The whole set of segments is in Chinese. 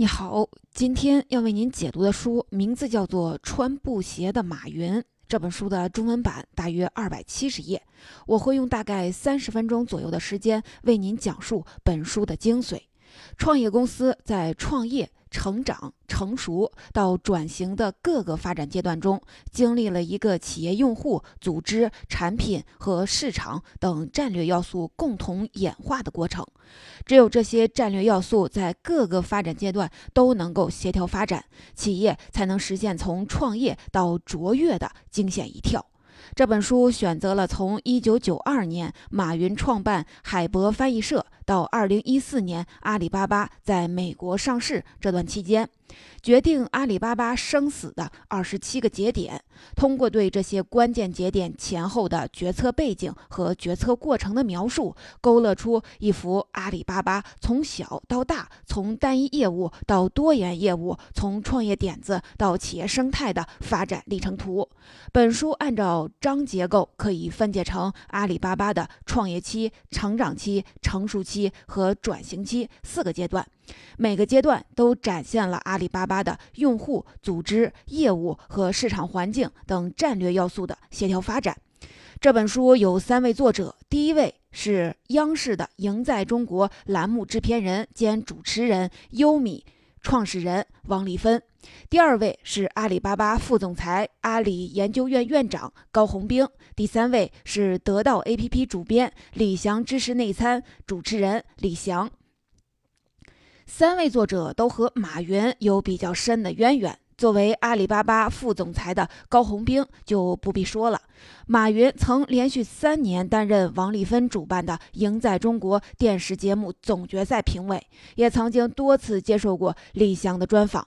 你好，今天要为您解读的书名字叫做《穿布鞋的马云》。这本书的中文版大约二百七十页，我会用大概三十分钟左右的时间为您讲述本书的精髓。创业公司在创业。成长、成熟到转型的各个发展阶段中，经历了一个企业用户、组织、产品和市场等战略要素共同演化的过程。只有这些战略要素在各个发展阶段都能够协调发展，企业才能实现从创业到卓越的惊险一跳。这本书选择了从1992年马云创办海博翻译社到2014年阿里巴巴在美国上市这段期间。决定阿里巴巴生死的二十七个节点，通过对这些关键节点前后的决策背景和决策过程的描述，勾勒出一幅阿里巴巴从小到大、从单一业务到多元业务、从创业点子到企业生态的发展历程图。本书按照章结构可以分解成阿里巴巴的创业期、成长期、成熟期和转型期四个阶段。每个阶段都展现了阿里巴巴的用户、组织、业务和市场环境等战略要素的协调发展。这本书有三位作者，第一位是央视的《赢在中国》栏目制片人兼主持人优米创始人王丽芬；第二位是阿里巴巴副总裁、阿里研究院院长高红兵；第三位是得到 APP 主编李翔知识内参主持人李翔。三位作者都和马云有比较深的渊源。作为阿里巴巴副总裁的高红兵就不必说了。马云曾连续三年担任王丽芬主办的《赢在中国》电视节目总决赛评委，也曾经多次接受过李翔的专访。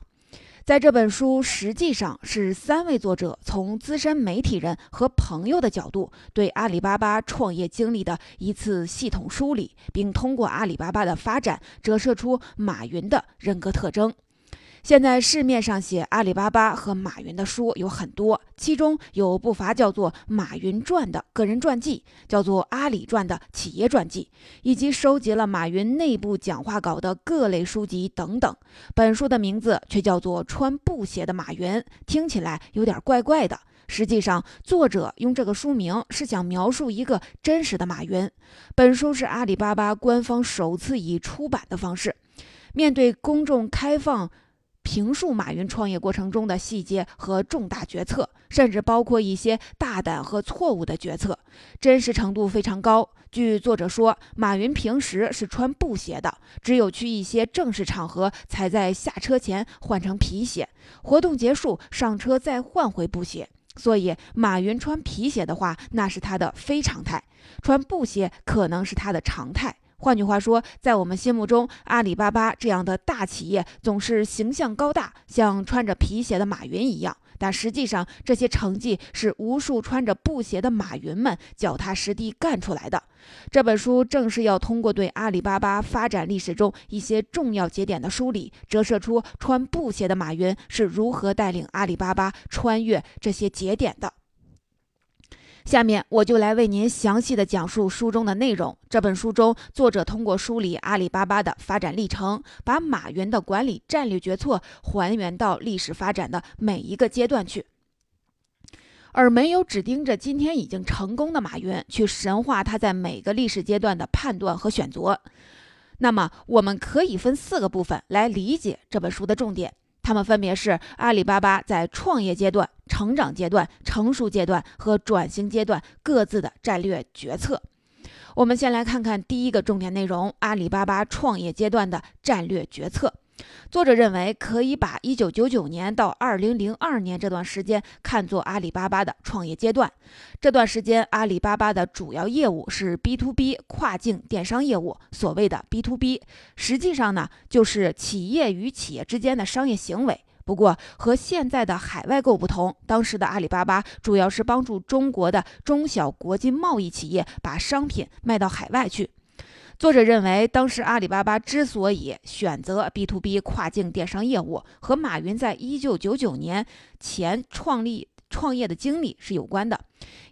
在这本书，实际上是三位作者从资深媒体人和朋友的角度，对阿里巴巴创业经历的一次系统梳理，并通过阿里巴巴的发展折射出马云的人格特征。现在市面上写阿里巴巴和马云的书有很多，其中有不乏叫做《马云传》的个人传记，叫做《阿里传》的企业传记，以及收集了马云内部讲话稿的各类书籍等等。本书的名字却叫做《穿布鞋的马云》，听起来有点怪怪的。实际上，作者用这个书名是想描述一个真实的马云。本书是阿里巴巴官方首次以出版的方式，面对公众开放。评述马云创业过程中的细节和重大决策，甚至包括一些大胆和错误的决策，真实程度非常高。据作者说，马云平时是穿布鞋的，只有去一些正式场合才在下车前换成皮鞋，活动结束上车再换回布鞋。所以，马云穿皮鞋的话，那是他的非常态；穿布鞋可能是他的常态。换句话说，在我们心目中，阿里巴巴这样的大企业总是形象高大，像穿着皮鞋的马云一样。但实际上，这些成绩是无数穿着布鞋的马云们脚踏实地干出来的。这本书正是要通过对阿里巴巴发展历史中一些重要节点的梳理，折射出穿布鞋的马云是如何带领阿里巴巴穿越这些节点的。下面我就来为您详细的讲述书中的内容。这本书中，作者通过梳理阿里巴巴的发展历程，把马云的管理战略决策还原到历史发展的每一个阶段去，而没有只盯着今天已经成功的马云去神化他在每个历史阶段的判断和选择。那么，我们可以分四个部分来理解这本书的重点。他们分别是阿里巴巴在创业阶段、成长阶段、成熟阶段和转型阶段各自的战略决策。我们先来看看第一个重点内容：阿里巴巴创业阶段的战略决策。作者认为，可以把1999年到2002年这段时间看作阿里巴巴的创业阶段。这段时间，阿里巴巴的主要业务是 B to B 跨境电商业务。所谓的 B to B，实际上呢，就是企业与企业之间的商业行为。不过，和现在的海外购不同，当时的阿里巴巴主要是帮助中国的中小国际贸易企业把商品卖到海外去。作者认为，当时阿里巴巴之所以选择 B to B 跨境电商业务，和马云在一九九九年前创立创业的经历是有关的。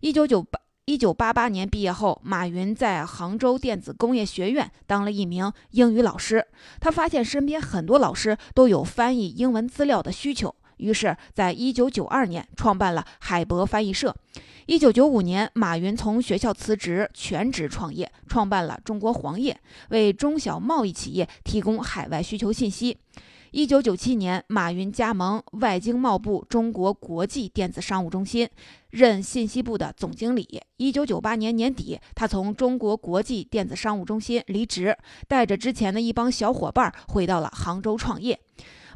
一九九八一九八八年毕业后，马云在杭州电子工业学院当了一名英语老师。他发现身边很多老师都有翻译英文资料的需求，于是，在一九九二年创办了海博翻译社。一九九五年，马云从学校辞职，全职创业，创办了中国黄页，为中小贸易企业提供海外需求信息。一九九七年，马云加盟外经贸部中国国际电子商务中心，任信息部的总经理。一九九八年年底，他从中国国际电子商务中心离职，带着之前的一帮小伙伴回到了杭州创业。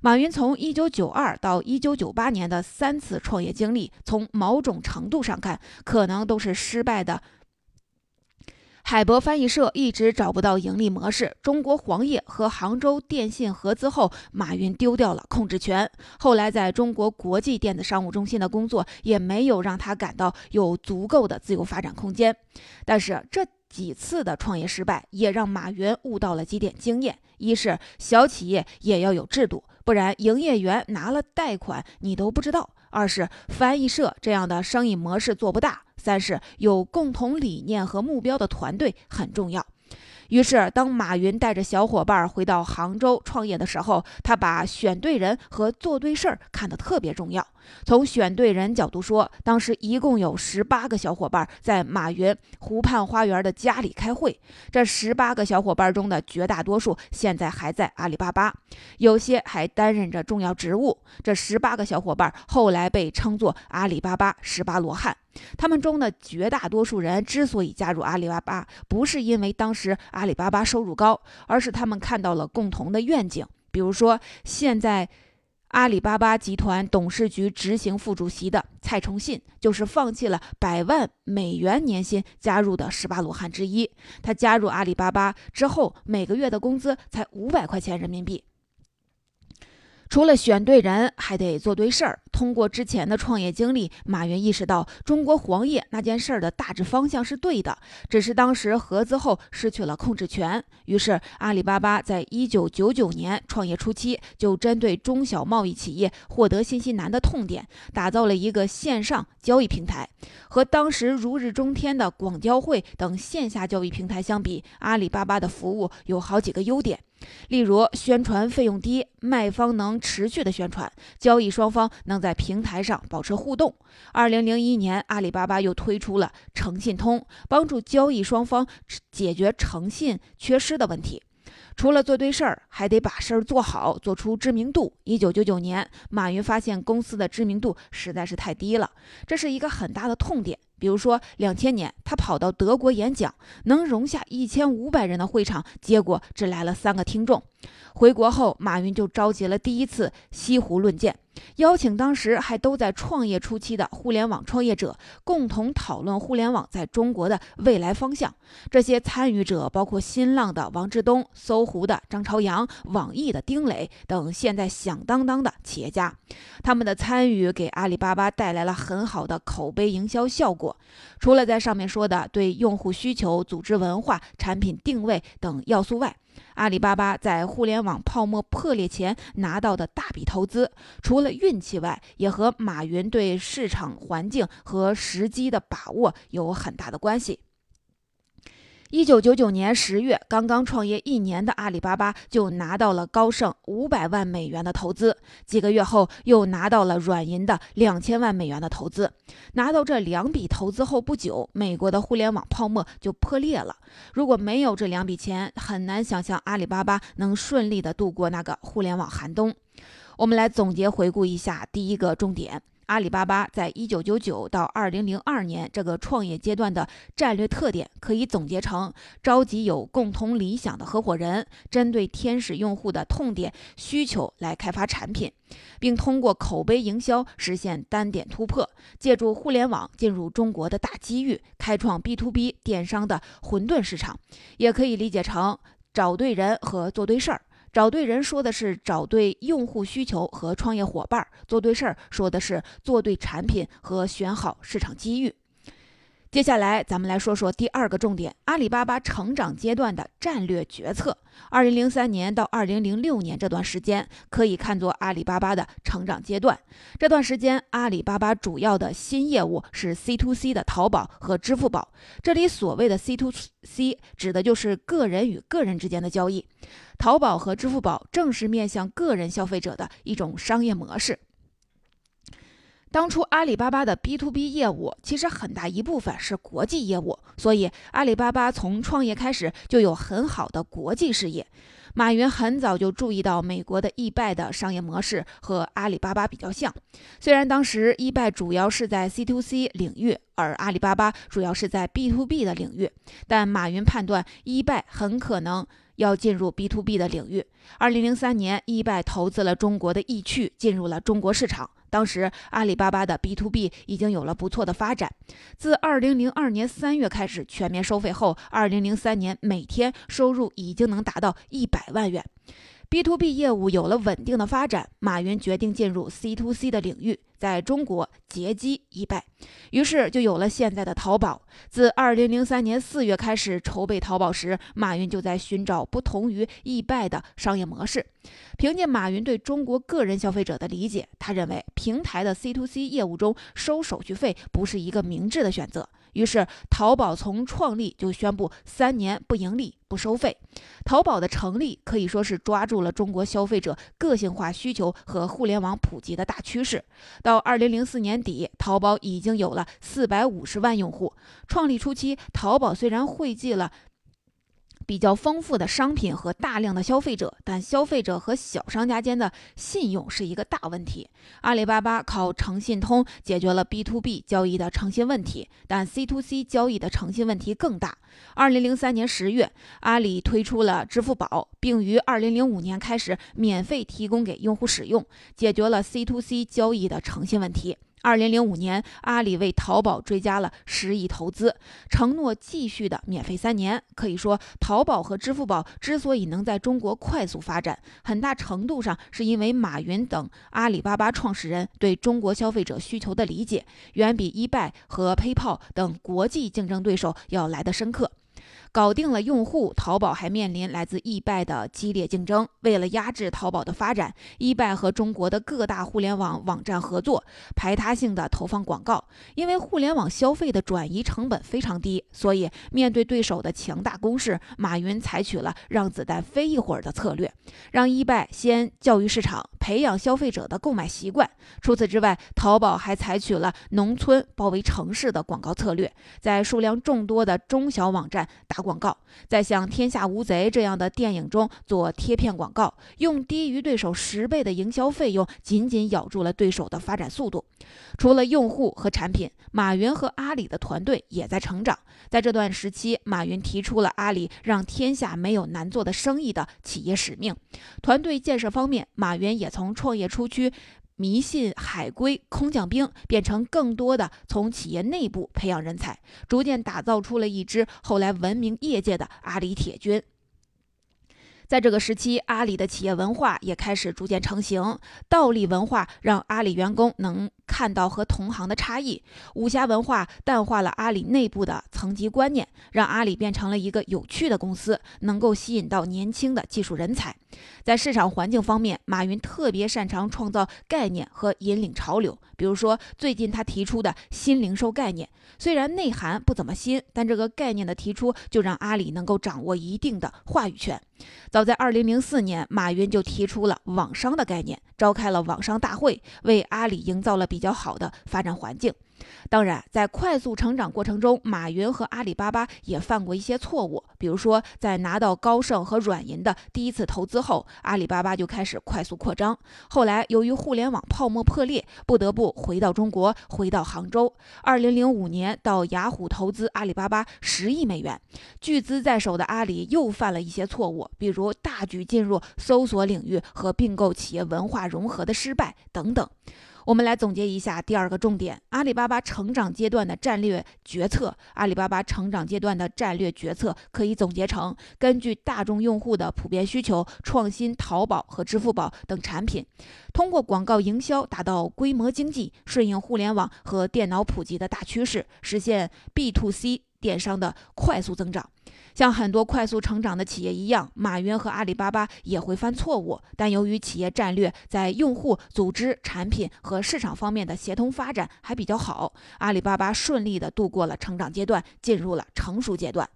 马云从一九九二到一九九八年的三次创业经历，从某种程度上看，可能都是失败的。海博翻译社一直找不到盈利模式。中国黄页和杭州电信合资后，马云丢掉了控制权。后来在中国国际电子商务中心的工作也没有让他感到有足够的自由发展空间。但是这几次的创业失败也让马云悟到了几点经验：一是小企业也要有制度，不然营业员拿了贷款你都不知道；二是翻译社这样的生意模式做不大。三是有共同理念和目标的团队很重要。于是，当马云带着小伙伴回到杭州创业的时候，他把选对人和做对事儿看得特别重要。从选对人角度说，当时一共有十八个小伙伴在马云湖畔花园的家里开会。这十八个小伙伴中的绝大多数现在还在阿里巴巴，有些还担任着重要职务。这十八个小伙伴后来被称作阿里巴巴十八罗汉。他们中的绝大多数人之所以加入阿里巴巴，不是因为当时阿里巴巴收入高，而是他们看到了共同的愿景。比如说，现在阿里巴巴集团董事局执行副主席的蔡崇信，就是放弃了百万美元年薪加入的十八罗汉之一。他加入阿里巴巴之后，每个月的工资才五百块钱人民币。除了选对人，还得做对事儿。通过之前的创业经历，马云意识到中国黄页那件事儿的大致方向是对的，只是当时合资后失去了控制权。于是，阿里巴巴在一九九九年创业初期，就针对中小贸易企业获得信息难的痛点，打造了一个线上交易平台。和当时如日中天的广交会等线下交易平台相比，阿里巴巴的服务有好几个优点。例如，宣传费用低，卖方能持续的宣传，交易双方能在平台上保持互动。二零零一年，阿里巴巴又推出了诚信通，帮助交易双方解决诚信缺失的问题。除了做对事儿，还得把事儿做好，做出知名度。一九九九年，马云发现公司的知名度实在是太低了，这是一个很大的痛点。比如说，两千年他跑到德国演讲，能容下一千五百人的会场，结果只来了三个听众。回国后，马云就召集了第一次西湖论剑，邀请当时还都在创业初期的互联网创业者，共同讨论互联网在中国的未来方向。这些参与者包括新浪的王志东、搜狐的张朝阳、网易的丁磊等现在响当当的企业家。他们的参与给阿里巴巴带来了很好的口碑营销效果。除了在上面说的对用户需求、组织文化、产品定位等要素外，阿里巴巴在互联网泡沫破裂前拿到的大笔投资，除了运气外，也和马云对市场环境和时机的把握有很大的关系。一九九九年十月，刚刚创业一年的阿里巴巴就拿到了高盛五百万美元的投资，几个月后又拿到了软银的两千万美元的投资。拿到这两笔投资后不久，美国的互联网泡沫就破裂了。如果没有这两笔钱，很难想象阿里巴巴能顺利的度过那个互联网寒冬。我们来总结回顾一下第一个重点。阿里巴巴在一九九九到二零零二年这个创业阶段的战略特点，可以总结成：召集有共同理想的合伙人，针对天使用户的痛点需求来开发产品，并通过口碑营销实现单点突破，借助互联网进入中国的大机遇，开创 B to B 电商的混沌市场。也可以理解成找对人和做对事儿。找对人说的是找对用户需求和创业伙伴，做对事儿说的是做对产品和选好市场机遇。接下来，咱们来说说第二个重点：阿里巴巴成长阶段的战略决策。二零零三年到二零零六年这段时间，可以看作阿里巴巴的成长阶段。这段时间，阿里巴巴主要的新业务是 C to C 的淘宝和支付宝。这里所谓的 C to C，指的就是个人与个人之间的交易。淘宝和支付宝正是面向个人消费者的一种商业模式。当初阿里巴巴的 B to B 业务其实很大一部分是国际业务，所以阿里巴巴从创业开始就有很好的国际视野。马云很早就注意到美国的易拜的商业模式和阿里巴巴比较像，虽然当时易拜主要是在 C to C 领域，而阿里巴巴主要是在 B to B 的领域，但马云判断易拜很可能要进入 B to B 的领域。二零零三年，易拜投资了中国的易趣，进入了中国市场。当时，阿里巴巴的 B to B 已经有了不错的发展。自2002年3月开始全面收费后，2003年每天收入已经能达到100万元。B to B 业务有了稳定的发展，马云决定进入 C to C 的领域，在中国截击易败，于是就有了现在的淘宝。自2003年4月开始筹备淘宝时，马云就在寻找不同于易败的商业模式。凭借马云对中国个人消费者的理解，他认为平台的 C to C 业务中收手续费不是一个明智的选择。于是，淘宝从创立就宣布三年不盈利、不收费。淘宝的成立可以说是抓住了中国消费者个性化需求和互联网普及的大趋势。到二零零四年底，淘宝已经有了四百五十万用户。创立初期，淘宝虽然汇集了。比较丰富的商品和大量的消费者，但消费者和小商家间的信用是一个大问题。阿里巴巴靠诚信通解决了 B to B 交易的诚信问题，但 C to C 交易的诚信问题更大。二零零三年十月，阿里推出了支付宝，并于二零零五年开始免费提供给用户使用，解决了 C to C 交易的诚信问题。二零零五年，阿里为淘宝追加了十亿投资，承诺继续的免费三年。可以说，淘宝和支付宝之所以能在中国快速发展，很大程度上是因为马云等阿里巴巴创始人对中国消费者需求的理解，远比易拜和 PayPal 等国际竞争对手要来得深刻。搞定了用户，淘宝还面临来自易拜的激烈竞争。为了压制淘宝的发展，易拜和中国的各大互联网网站合作，排他性的投放广告。因为互联网消费的转移成本非常低，所以面对对手的强大攻势，马云采取了让子弹飞一会儿的策略，让易拜先教育市场，培养消费者的购买习惯。除此之外，淘宝还采取了农村包围城市的广告策略，在数量众多的中小网站打。广告在像《天下无贼》这样的电影中做贴片广告，用低于对手十倍的营销费用，紧紧咬住了对手的发展速度。除了用户和产品，马云和阿里的团队也在成长。在这段时期，马云提出了阿里让天下没有难做的生意的企业使命。团队建设方面，马云也从创业初期。迷信海归空降兵，变成更多的从企业内部培养人才，逐渐打造出了一支后来闻名业界的阿里铁军。在这个时期，阿里的企业文化也开始逐渐成型。倒立文化让阿里员工能看到和同行的差异；武侠文化淡化了阿里内部的层级观念，让阿里变成了一个有趣的公司，能够吸引到年轻的技术人才。在市场环境方面，马云特别擅长创造概念和引领潮流。比如说，最近他提出的新零售概念，虽然内涵不怎么新，但这个概念的提出就让阿里能够掌握一定的话语权。早在2004年，马云就提出了网商的概念，召开了网商大会，为阿里营造了比较好的发展环境。当然，在快速成长过程中，马云和阿里巴巴也犯过一些错误。比如说，在拿到高盛和软银的第一次投资后，阿里巴巴就开始快速扩张。后来，由于互联网泡沫破裂，不得不回到中国，回到杭州。二零零五年，到雅虎投资阿里巴巴十亿美元。巨资在手的阿里又犯了一些错误，比如大举进入搜索领域和并购企业文化融合的失败等等。我们来总结一下第二个重点：阿里巴巴成长阶段的战略决策。阿里巴巴成长阶段的战略决策可以总结成：根据大众用户的普遍需求，创新淘宝和支付宝等产品，通过广告营销达到规模经济，顺应互联网和电脑普及的大趋势，实现 B to C 电商的快速增长。像很多快速成长的企业一样，马云和阿里巴巴也会犯错误。但由于企业战略在用户、组织、产品和市场方面的协同发展还比较好，阿里巴巴顺利地度过了成长阶段，进入了成熟阶段。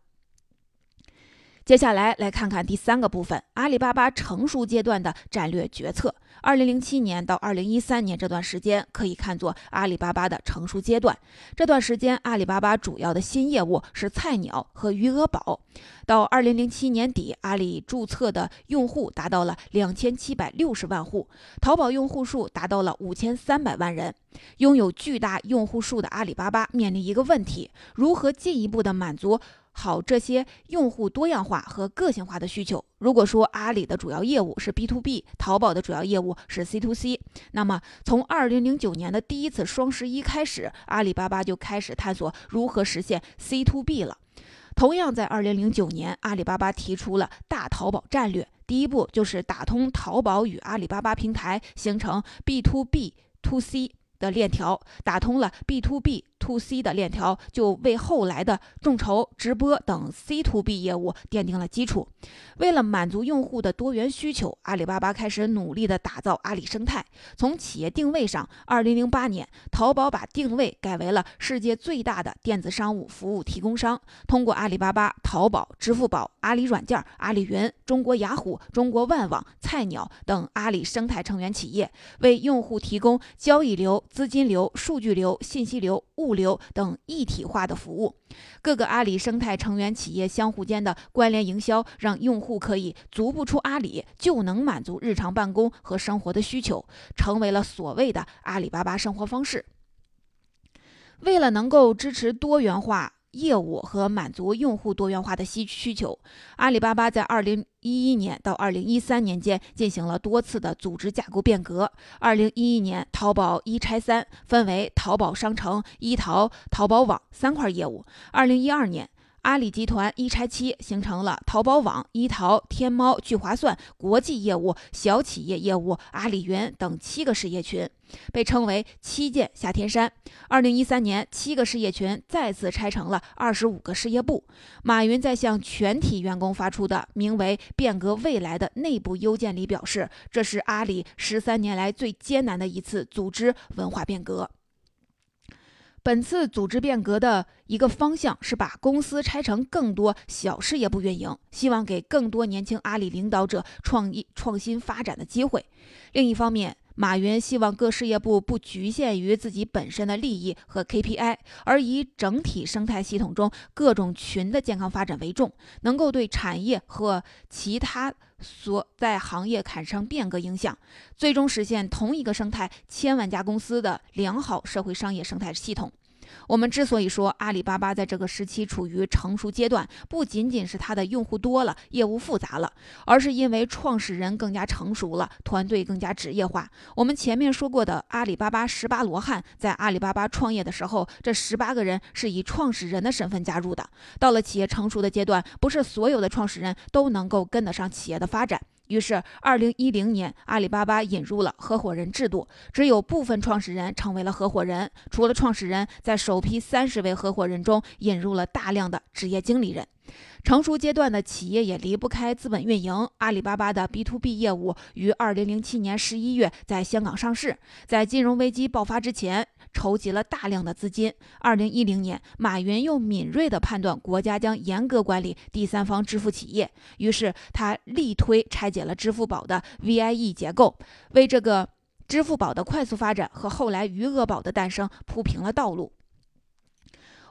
接下来来看看第三个部分，阿里巴巴成熟阶段的战略决策。二零零七年到二零一三年这段时间可以看作阿里巴巴的成熟阶段。这段时间，阿里巴巴主要的新业务是菜鸟和余额宝。到二零零七年底，阿里注册的用户达到了两千七百六十万户，淘宝用户数达到了五千三百万人。拥有巨大用户数的阿里巴巴面临一个问题：如何进一步的满足？好，这些用户多样化和个性化的需求。如果说阿里的主要业务是 B to B，淘宝的主要业务是 C to C，那么从二零零九年的第一次双十一开始，阿里巴巴就开始探索如何实现 C to B 了。同样，在二零零九年，阿里巴巴提出了大淘宝战略，第一步就是打通淘宝与阿里巴巴平台，形成 B to B to C。的链条打通了 B to B to C 的链条，就为后来的众筹、直播等 C to B 业务奠定了基础。为了满足用户的多元需求，阿里巴巴开始努力的打造阿里生态。从企业定位上，2008年，淘宝把定位改为了世界最大的电子商务服务提供商，通过阿里巴巴、淘宝、支付宝、阿里软件、阿里云、中国雅虎、中国万网、菜鸟等阿里生态成员企业，为用户提供交易流。资金流、数据流、信息流、物流等一体化的服务，各个阿里生态成员企业相互间的关联营销，让用户可以足不出阿里就能满足日常办公和生活的需求，成为了所谓的阿里巴巴生活方式。为了能够支持多元化。业务和满足用户多元化的需需求，阿里巴巴在二零一一年到二零一三年间进行了多次的组织架构变革。二零一一年，淘宝一拆三，分为淘宝商城、一淘、淘宝网三块业务。二零一二年。阿里集团一拆七，形成了淘宝网、一淘、天猫、聚划算、国际业务、小企业业务、阿里云等七个事业群，被称为“七剑下天山”。二零一三年，七个事业群再次拆成了二十五个事业部。马云在向全体员工发出的名为“变革未来”的内部邮件里表示，这是阿里十三年来最艰难的一次组织文化变革。本次组织变革的一个方向是把公司拆成更多小事业部运营，希望给更多年轻阿里领导者创意创新发展的机会。另一方面，马云希望各事业部不局限于自己本身的利益和 KPI，而以整体生态系统中各种群的健康发展为重，能够对产业和其他所在行业产生变革影响，最终实现同一个生态千万家公司的良好社会商业生态系统。我们之所以说阿里巴巴在这个时期处于成熟阶段，不仅仅是它的用户多了、业务复杂了，而是因为创始人更加成熟了，团队更加职业化。我们前面说过的阿里巴巴十八罗汉，在阿里巴巴创业的时候，这十八个人是以创始人的身份加入的。到了企业成熟的阶段，不是所有的创始人都能够跟得上企业的发展。于是，二零一零年，阿里巴巴引入了合伙人制度，只有部分创始人成为了合伙人。除了创始人，在首批三十位合伙人中，引入了大量的职业经理人。成熟阶段的企业也离不开资本运营。阿里巴巴的 B to B 业务于二零零七年十一月在香港上市，在金融危机爆发之前。筹集了大量的资金。二零一零年，马云又敏锐地判断国家将严格管理第三方支付企业，于是他力推拆解了支付宝的 VIE 结构，为这个支付宝的快速发展和后来余额宝的诞生铺平了道路。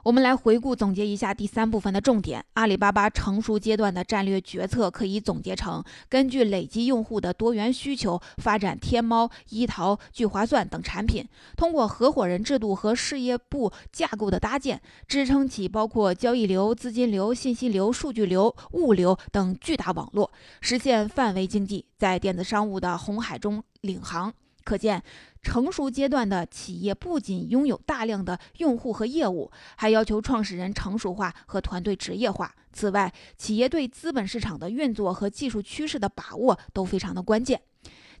我们来回顾总结一下第三部分的重点：阿里巴巴成熟阶段的战略决策可以总结成：根据累积用户的多元需求，发展天猫、一淘、聚划算等产品；通过合伙人制度和事业部架构的搭建，支撑起包括交易流、资金流、信息流、数据流、物流等巨大网络，实现范围经济，在电子商务的红海中领航。可见，成熟阶段的企业不仅拥有大量的用户和业务，还要求创始人成熟化和团队职业化。此外，企业对资本市场的运作和技术趋势的把握都非常的关键。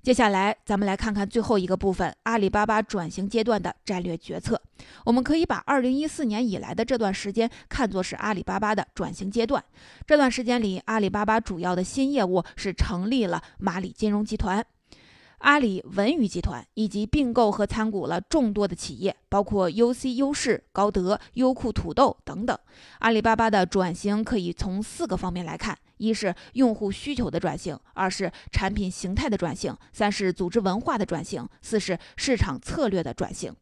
接下来，咱们来看看最后一个部分——阿里巴巴转型阶段的战略决策。我们可以把2014年以来的这段时间看作是阿里巴巴的转型阶段。这段时间里，阿里巴巴主要的新业务是成立了蚂蚁金融集团。阿里文娱集团以及并购和参股了众多的企业，包括 UC 优势、高德、优酷土豆等等。阿里巴巴的转型可以从四个方面来看：一是用户需求的转型，二是产品形态的转型，三是组织文化的转型，四是市场策略的转型。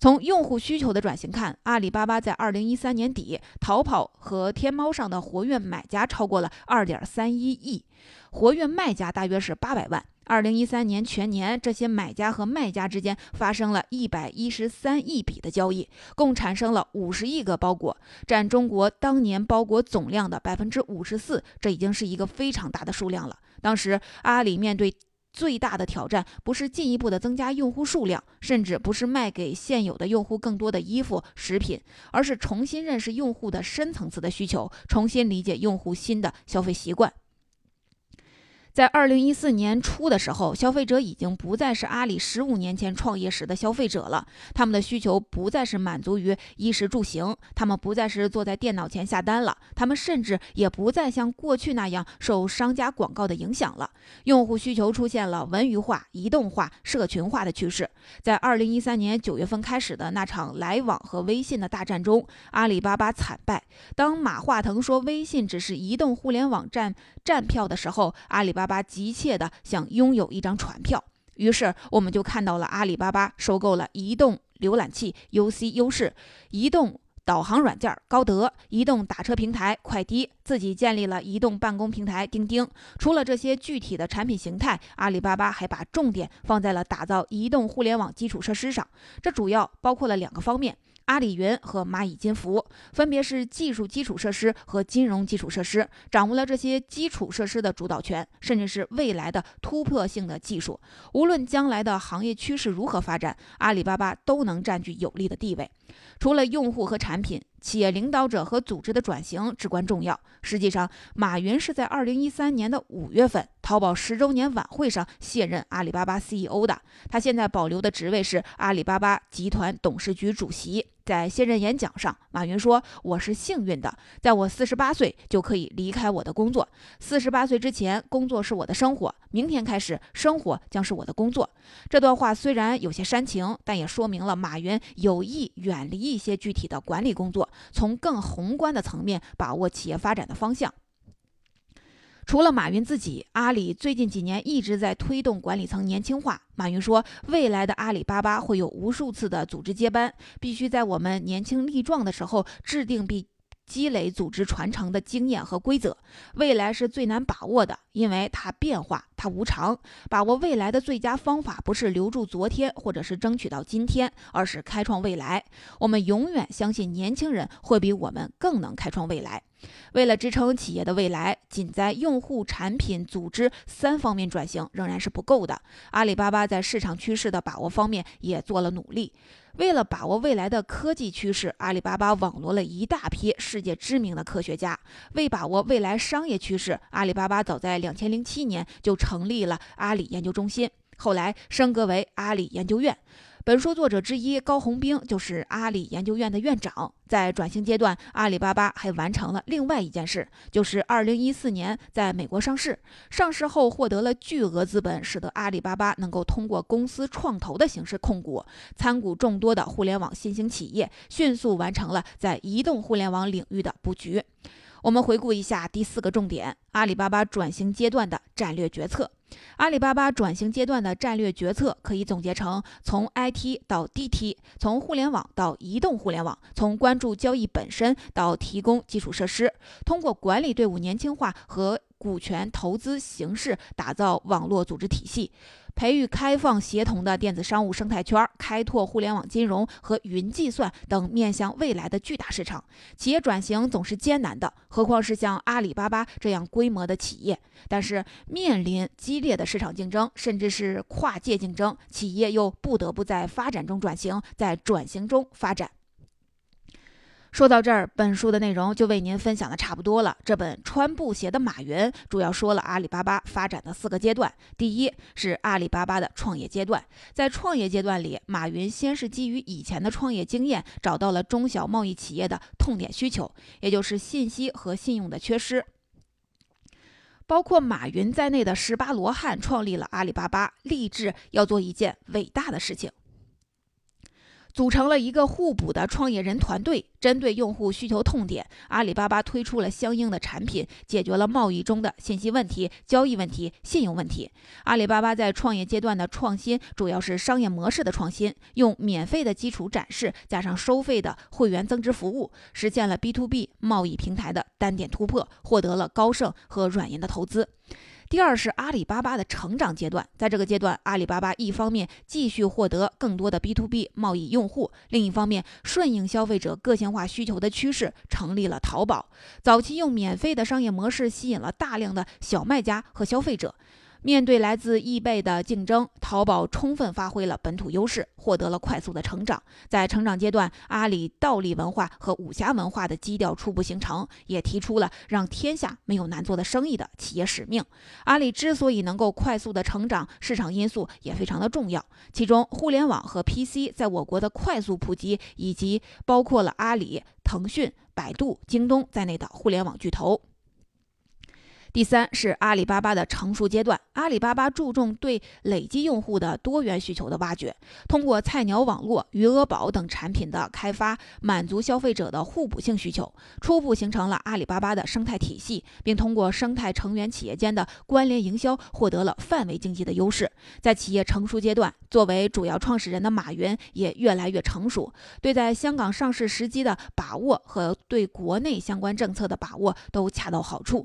从用户需求的转型看，阿里巴巴在二零一三年底，淘宝和天猫上的活跃买家超过了二点三一亿，活跃卖家大约是八百万。二零一三年全年，这些买家和卖家之间发生了一百一十三亿笔的交易，共产生了五十亿个包裹，占中国当年包裹总量的百分之五十四，这已经是一个非常大的数量了。当时阿里面对最大的挑战，不是进一步的增加用户数量，甚至不是卖给现有的用户更多的衣服、食品，而是重新认识用户的深层次的需求，重新理解用户新的消费习惯。在二零一四年初的时候，消费者已经不再是阿里十五年前创业时的消费者了。他们的需求不再是满足于衣食住行，他们不再是坐在电脑前下单了，他们甚至也不再像过去那样受商家广告的影响了。用户需求出现了文娱化、移动化、社群化的趋势。在二零一三年九月份开始的那场来往和微信的大战中，阿里巴巴惨败。当马化腾说微信只是移动互联网站站票的时候，阿里巴巴。巴急切地想拥有一张船票，于是我们就看到了阿里巴巴收购了移动浏览器 UC 优势、移动导航软件高德、移动打车平台快滴，自己建立了移动办公平台钉钉。除了这些具体的产品形态，阿里巴巴还把重点放在了打造移动互联网基础设施上，这主要包括了两个方面。阿里云和蚂蚁金服分别是技术基础设施和金融基础设施，掌握了这些基础设施的主导权，甚至是未来的突破性的技术。无论将来的行业趋势如何发展，阿里巴巴都能占据有利的地位。除了用户和产品。企业领导者和组织的转型至关重要。实际上，马云是在二零一三年的五月份淘宝十周年晚会上卸任阿里巴巴 CEO 的。他现在保留的职位是阿里巴巴集团董事局主席。在卸任演讲上，马云说：“我是幸运的，在我四十八岁就可以离开我的工作。四十八岁之前，工作是我的生活；明天开始，生活将是我的工作。”这段话虽然有些煽情，但也说明了马云有意远离一些具体的管理工作。从更宏观的层面把握企业发展的方向。除了马云自己，阿里最近几年一直在推动管理层年轻化。马云说，未来的阿里巴巴会有无数次的组织接班，必须在我们年轻力壮的时候制定并积累组织传承的经验和规则。未来是最难把握的，因为它变化。它无常，把握未来的最佳方法不是留住昨天，或者是争取到今天，而是开创未来。我们永远相信年轻人会比我们更能开创未来。为了支撑企业的未来，仅在用户、产品、组织三方面转型仍然是不够的。阿里巴巴在市场趋势的把握方面也做了努力。为了把握未来的科技趋势，阿里巴巴网罗了一大批世界知名的科学家。为把握未来商业趋势，阿里巴巴早在两千零七年就成立了阿里研究中心，后来升格为阿里研究院。本书作者之一高红兵就是阿里研究院的院长。在转型阶段，阿里巴巴还完成了另外一件事，就是二零一四年在美国上市。上市后获得了巨额资本，使得阿里巴巴能够通过公司创投的形式控股、参股众多的互联网新兴企业，迅速完成了在移动互联网领域的布局。我们回顾一下第四个重点：阿里巴巴转型阶段的战略决策。阿里巴巴转型阶段的战略决策可以总结成：从 IT 到 DT，从互联网到移动互联网，从关注交易本身到提供基础设施，通过管理队伍年轻化和股权投资形式打造网络组织体系，培育开放协同的电子商务生态圈，开拓互联网金融和云计算等面向未来的巨大市场。企业转型总是艰难的，何况是像阿里巴巴这样规模的企业。但是面临激烈的市场竞争，甚至是跨界竞争，企业又不得不在发展中转型，在转型中发展。说到这儿，本书的内容就为您分享的差不多了。这本《穿布鞋的马云》主要说了阿里巴巴发展的四个阶段。第一是阿里巴巴的创业阶段，在创业阶段里，马云先是基于以前的创业经验，找到了中小贸易企业的痛点需求，也就是信息和信用的缺失。包括马云在内的十八罗汉创立了阿里巴巴，立志要做一件伟大的事情。组成了一个互补的创业人团队，针对用户需求痛点，阿里巴巴推出了相应的产品，解决了贸易中的信息问题、交易问题、信用问题。阿里巴巴在创业阶段的创新，主要是商业模式的创新，用免费的基础展示加上收费的会员增值服务，实现了 B to B 贸易平台的单点突破，获得了高盛和软银的投资。第二是阿里巴巴的成长阶段，在这个阶段，阿里巴巴一方面继续获得更多的 B to B 贸易用户，另一方面顺应消费者个性化需求的趋势，成立了淘宝。早期用免费的商业模式吸引了大量的小卖家和消费者。面对来自易贝的竞争，淘宝充分发挥了本土优势，获得了快速的成长。在成长阶段，阿里倒立文化和武侠文化的基调初步形成，也提出了让天下没有难做的生意的企业使命。阿里之所以能够快速的成长，市场因素也非常的重要，其中互联网和 PC 在我国的快速普及，以及包括了阿里、腾讯、百度、京东在内的互联网巨头。第三是阿里巴巴的成熟阶段，阿里巴巴注重对累积用户的多元需求的挖掘，通过菜鸟网络、余额宝等产品的开发，满足消费者的互补性需求，初步形成了阿里巴巴的生态体系，并通过生态成员企业间的关联营销，获得了范围经济的优势。在企业成熟阶段，作为主要创始人的马云也越来越成熟，对在香港上市时机的把握和对国内相关政策的把握都恰到好处。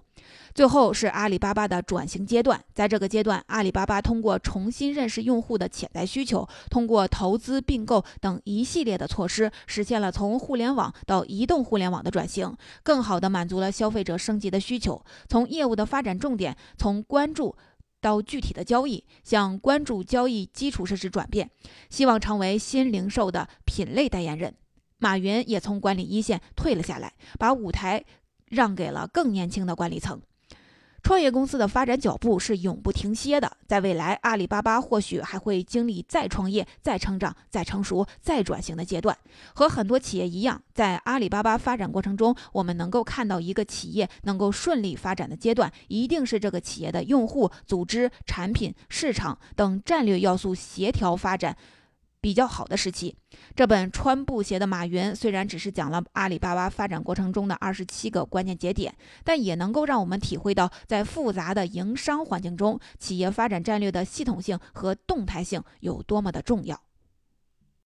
最后是阿里巴巴的转型阶段，在这个阶段，阿里巴巴通过重新认识用户的潜在需求，通过投资并购等一系列的措施，实现了从互联网到移动互联网的转型，更好地满足了消费者升级的需求。从业务的发展重点，从关注到具体的交易，向关注交易基础设施转变，希望成为新零售的品类代言人。马云也从管理一线退了下来，把舞台让给了更年轻的管理层。创业公司的发展脚步是永不停歇的，在未来，阿里巴巴或许还会经历再创业、再成长、再成熟、再转型的阶段。和很多企业一样，在阿里巴巴发展过程中，我们能够看到一个企业能够顺利发展的阶段，一定是这个企业的用户、组织、产品、市场等战略要素协调发展。比较好的时期，这本穿布鞋的马云虽然只是讲了阿里巴巴发展过程中的二十七个关键节点，但也能够让我们体会到，在复杂的营商环境中，企业发展战略的系统性和动态性有多么的重要。